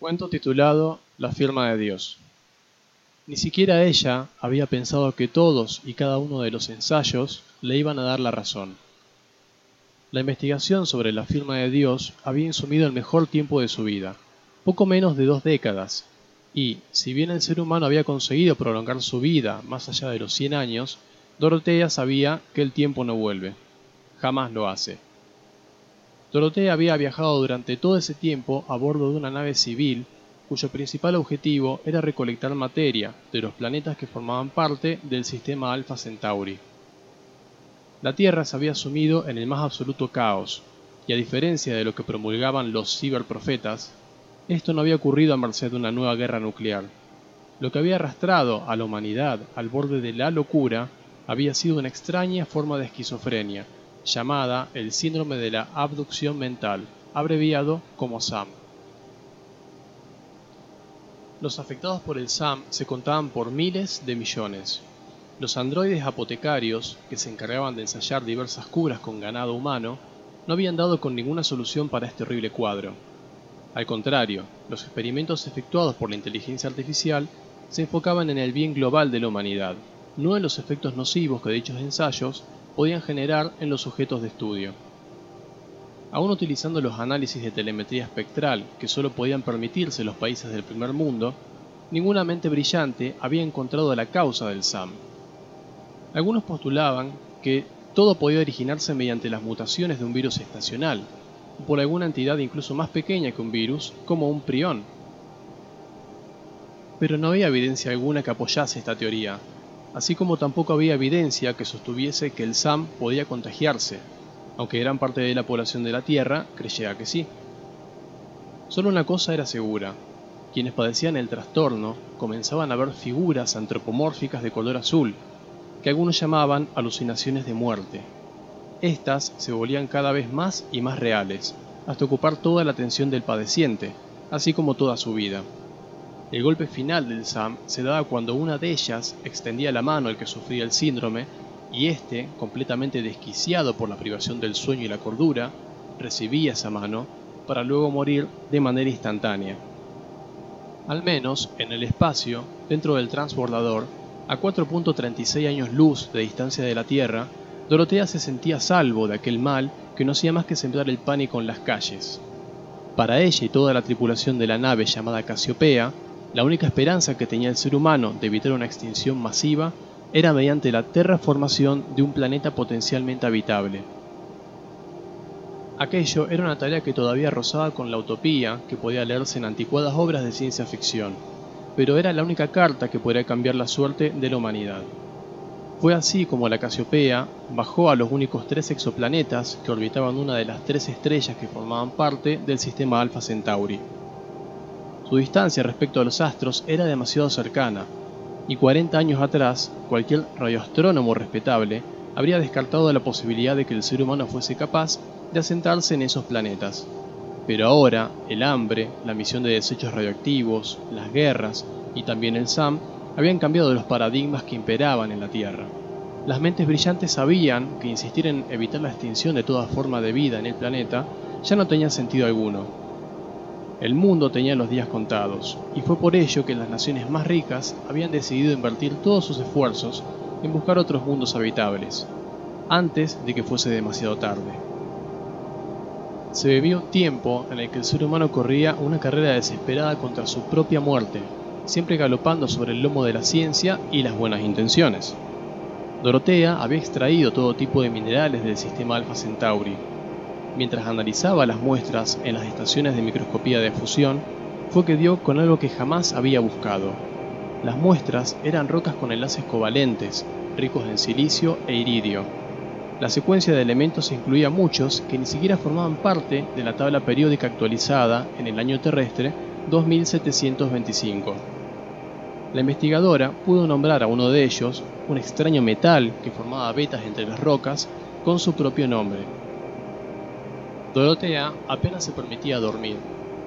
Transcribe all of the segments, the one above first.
Cuento titulado La firma de Dios. Ni siquiera ella había pensado que todos y cada uno de los ensayos le iban a dar la razón. La investigación sobre la firma de Dios había insumido el mejor tiempo de su vida, poco menos de dos décadas, y, si bien el ser humano había conseguido prolongar su vida más allá de los 100 años, Dorotea sabía que el tiempo no vuelve. Jamás lo hace. Dorotea había viajado durante todo ese tiempo a bordo de una nave civil cuyo principal objetivo era recolectar materia de los planetas que formaban parte del sistema Alpha Centauri. La Tierra se había sumido en el más absoluto caos, y a diferencia de lo que promulgaban los ciberprofetas, esto no había ocurrido a merced de una nueva guerra nuclear. Lo que había arrastrado a la humanidad al borde de la locura había sido una extraña forma de esquizofrenia, llamada el síndrome de la abducción mental, abreviado como SAM. Los afectados por el SAM se contaban por miles de millones. Los androides apotecarios, que se encargaban de ensayar diversas curas con ganado humano, no habían dado con ninguna solución para este horrible cuadro. Al contrario, los experimentos efectuados por la inteligencia artificial se enfocaban en el bien global de la humanidad, no en los efectos nocivos que dichos ensayos podían generar en los sujetos de estudio. Aún utilizando los análisis de telemetría espectral que solo podían permitirse los países del primer mundo, ninguna mente brillante había encontrado la causa del SAM. Algunos postulaban que todo podía originarse mediante las mutaciones de un virus estacional, o por alguna entidad incluso más pequeña que un virus, como un prión. Pero no había evidencia alguna que apoyase esta teoría, así como tampoco había evidencia que sostuviese que el SAM podía contagiarse, aunque gran parte de la población de la Tierra creyera que sí. Solo una cosa era segura, quienes padecían el trastorno comenzaban a ver figuras antropomórficas de color azul, que algunos llamaban alucinaciones de muerte. Estas se volvían cada vez más y más reales, hasta ocupar toda la atención del padeciente, así como toda su vida. El golpe final del SAM se daba cuando una de ellas extendía la mano al que sufría el síndrome y éste, completamente desquiciado por la privación del sueño y la cordura, recibía esa mano para luego morir de manera instantánea. Al menos, en el espacio, dentro del transbordador, a 4.36 años luz de distancia de la Tierra, Dorotea se sentía salvo de aquel mal que no hacía más que sembrar el pánico en las calles. Para ella y toda la tripulación de la nave llamada Casiopea, la única esperanza que tenía el ser humano de evitar una extinción masiva era mediante la terraformación de un planeta potencialmente habitable. Aquello era una tarea que todavía rozaba con la utopía que podía leerse en anticuadas obras de ciencia ficción, pero era la única carta que podría cambiar la suerte de la humanidad. Fue así como la Casiopea bajó a los únicos tres exoplanetas que orbitaban una de las tres estrellas que formaban parte del sistema Alpha Centauri. Su distancia respecto a los astros era demasiado cercana, y 40 años atrás, cualquier radioastrónomo respetable habría descartado la posibilidad de que el ser humano fuese capaz de asentarse en esos planetas. Pero ahora, el hambre, la misión de desechos radioactivos, las guerras y también el SAM habían cambiado los paradigmas que imperaban en la Tierra. Las mentes brillantes sabían que insistir en evitar la extinción de toda forma de vida en el planeta ya no tenía sentido alguno, el mundo tenía los días contados, y fue por ello que las naciones más ricas habían decidido invertir todos sus esfuerzos en buscar otros mundos habitables, antes de que fuese demasiado tarde. Se vivió un tiempo en el que el ser humano corría una carrera desesperada contra su propia muerte, siempre galopando sobre el lomo de la ciencia y las buenas intenciones. Dorotea había extraído todo tipo de minerales del sistema Alpha Centauri, mientras analizaba las muestras en las estaciones de microscopía de fusión, fue que dio con algo que jamás había buscado. Las muestras eran rocas con enlaces covalentes, ricos en silicio e iridio. La secuencia de elementos incluía muchos que ni siquiera formaban parte de la tabla periódica actualizada en el año terrestre 2725. La investigadora pudo nombrar a uno de ellos, un extraño metal que formaba vetas entre las rocas, con su propio nombre, Dorotea apenas se permitía dormir,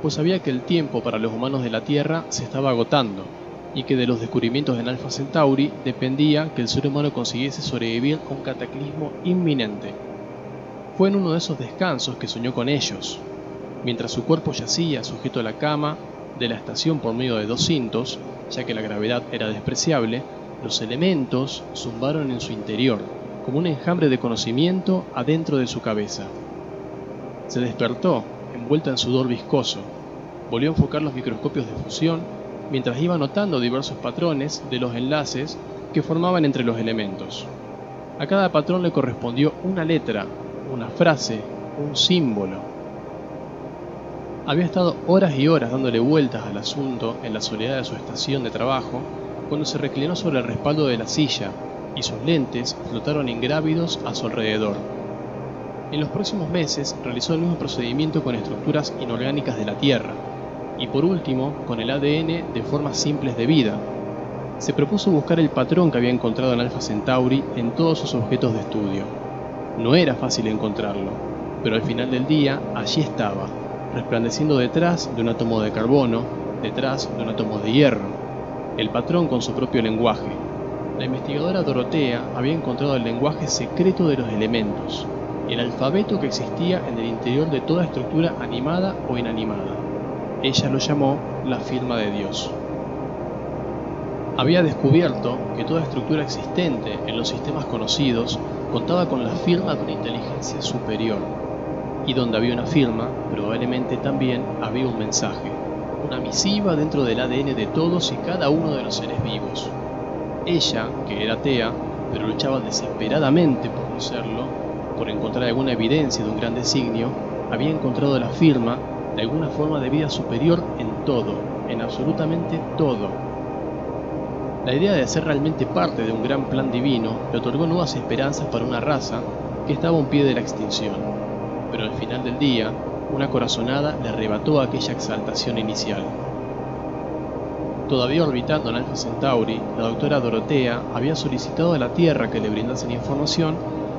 pues sabía que el tiempo para los humanos de la Tierra se estaba agotando y que de los descubrimientos en Alpha Centauri dependía que el ser humano consiguiese sobrevivir a un cataclismo inminente. Fue en uno de esos descansos que soñó con ellos. Mientras su cuerpo yacía sujeto a la cama, de la estación por medio de dos cintos, ya que la gravedad era despreciable, los elementos zumbaron en su interior, como un enjambre de conocimiento adentro de su cabeza. Se despertó, envuelta en sudor viscoso. Volvió a enfocar los microscopios de fusión mientras iba notando diversos patrones de los enlaces que formaban entre los elementos. A cada patrón le correspondió una letra, una frase, un símbolo. Había estado horas y horas dándole vueltas al asunto en la soledad de su estación de trabajo cuando se reclinó sobre el respaldo de la silla y sus lentes flotaron ingrávidos a su alrededor. En los próximos meses realizó el mismo procedimiento con estructuras inorgánicas de la Tierra y por último con el ADN de formas simples de vida. Se propuso buscar el patrón que había encontrado en Alpha Centauri en todos sus objetos de estudio. No era fácil encontrarlo, pero al final del día allí estaba, resplandeciendo detrás de un átomo de carbono, detrás de un átomo de hierro, el patrón con su propio lenguaje. La investigadora Dorotea había encontrado el lenguaje secreto de los elementos, el alfabeto que existía en el interior de toda estructura animada o inanimada. Ella lo llamó la firma de Dios. Había descubierto que toda estructura existente en los sistemas conocidos contaba con la firma de una inteligencia superior, y donde había una firma, probablemente también había un mensaje una misiva dentro del ADN de todos y cada uno de los seres vivos. Ella, que era atea, pero luchaba desesperadamente por no serlo, por encontrar alguna evidencia de un gran designio, había encontrado la firma de alguna forma de vida superior en todo, en absolutamente todo. La idea de ser realmente parte de un gran plan divino le otorgó nuevas esperanzas para una raza que estaba a un pie de la extinción. Pero al final del día, una corazonada le arrebató aquella exaltación inicial. Todavía orbitando en Alpha Centauri, la doctora Dorotea había solicitado a la Tierra que le brindasen información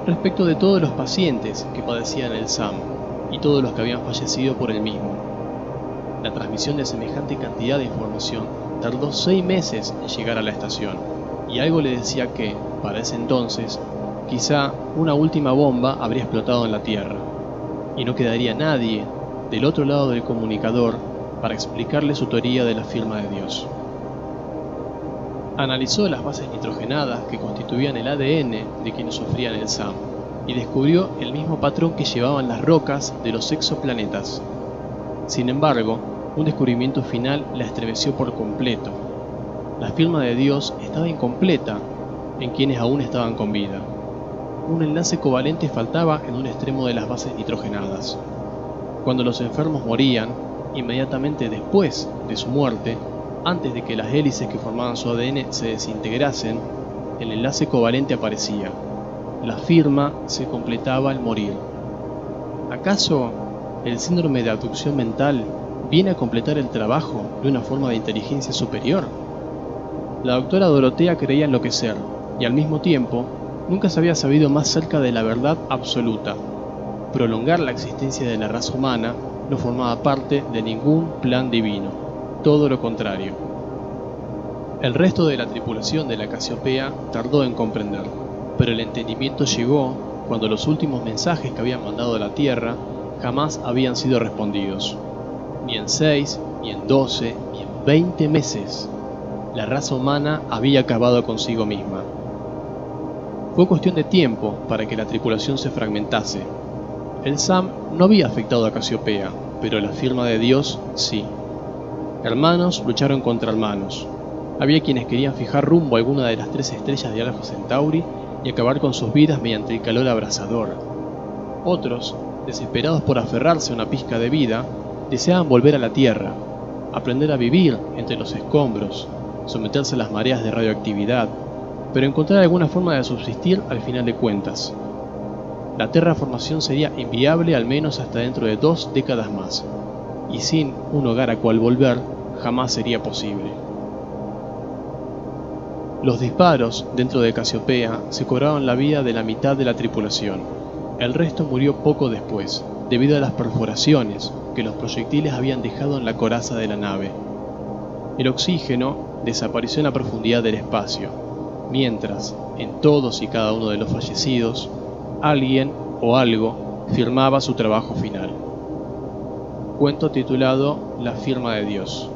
respecto de todos los pacientes que padecían el SAM y todos los que habían fallecido por el mismo. La transmisión de semejante cantidad de información tardó seis meses en llegar a la estación, y algo le decía que, para ese entonces, quizá una última bomba habría explotado en la Tierra y no quedaría nadie del otro lado del comunicador para explicarle su teoría de la firma de Dios. Analizó las bases nitrogenadas que constituían el ADN de quienes sufrían el SAM y descubrió el mismo patrón que llevaban las rocas de los exoplanetas. Sin embargo, un descubrimiento final la estremeció por completo. La firma de Dios estaba incompleta en quienes aún estaban con vida un enlace covalente faltaba en un extremo de las bases nitrogenadas. Cuando los enfermos morían, inmediatamente después de su muerte, antes de que las hélices que formaban su ADN se desintegrasen, el enlace covalente aparecía. La firma se completaba al morir. ¿Acaso el síndrome de abducción mental viene a completar el trabajo de una forma de inteligencia superior? La doctora Dorotea creía enloquecer y al mismo tiempo nunca se había sabido más cerca de la verdad absoluta. Prolongar la existencia de la raza humana no formaba parte de ningún plan divino, todo lo contrario. El resto de la tripulación de la Casiopea tardó en comprender, pero el entendimiento llegó cuando los últimos mensajes que habían mandado a la Tierra jamás habían sido respondidos. Ni en seis, ni en doce, ni en veinte meses. La raza humana había acabado consigo misma. Fue cuestión de tiempo para que la tripulación se fragmentase. El SAM no había afectado a Casiopea, pero la firma de Dios sí. Hermanos lucharon contra hermanos. Había quienes querían fijar rumbo a alguna de las tres estrellas de Alpha Centauri y acabar con sus vidas mediante el calor abrasador. Otros, desesperados por aferrarse a una pizca de vida, deseaban volver a la Tierra, aprender a vivir entre los escombros, someterse a las mareas de radioactividad, pero encontrar alguna forma de subsistir al final de cuentas. La terraformación sería inviable al menos hasta dentro de dos décadas más, y sin un hogar a cual volver jamás sería posible. Los disparos dentro de Casiopea se cobraron la vida de la mitad de la tripulación. El resto murió poco después, debido a las perforaciones que los proyectiles habían dejado en la coraza de la nave. El oxígeno desapareció en la profundidad del espacio, mientras en todos y cada uno de los fallecidos alguien o algo firmaba su trabajo final. Cuento titulado La firma de Dios.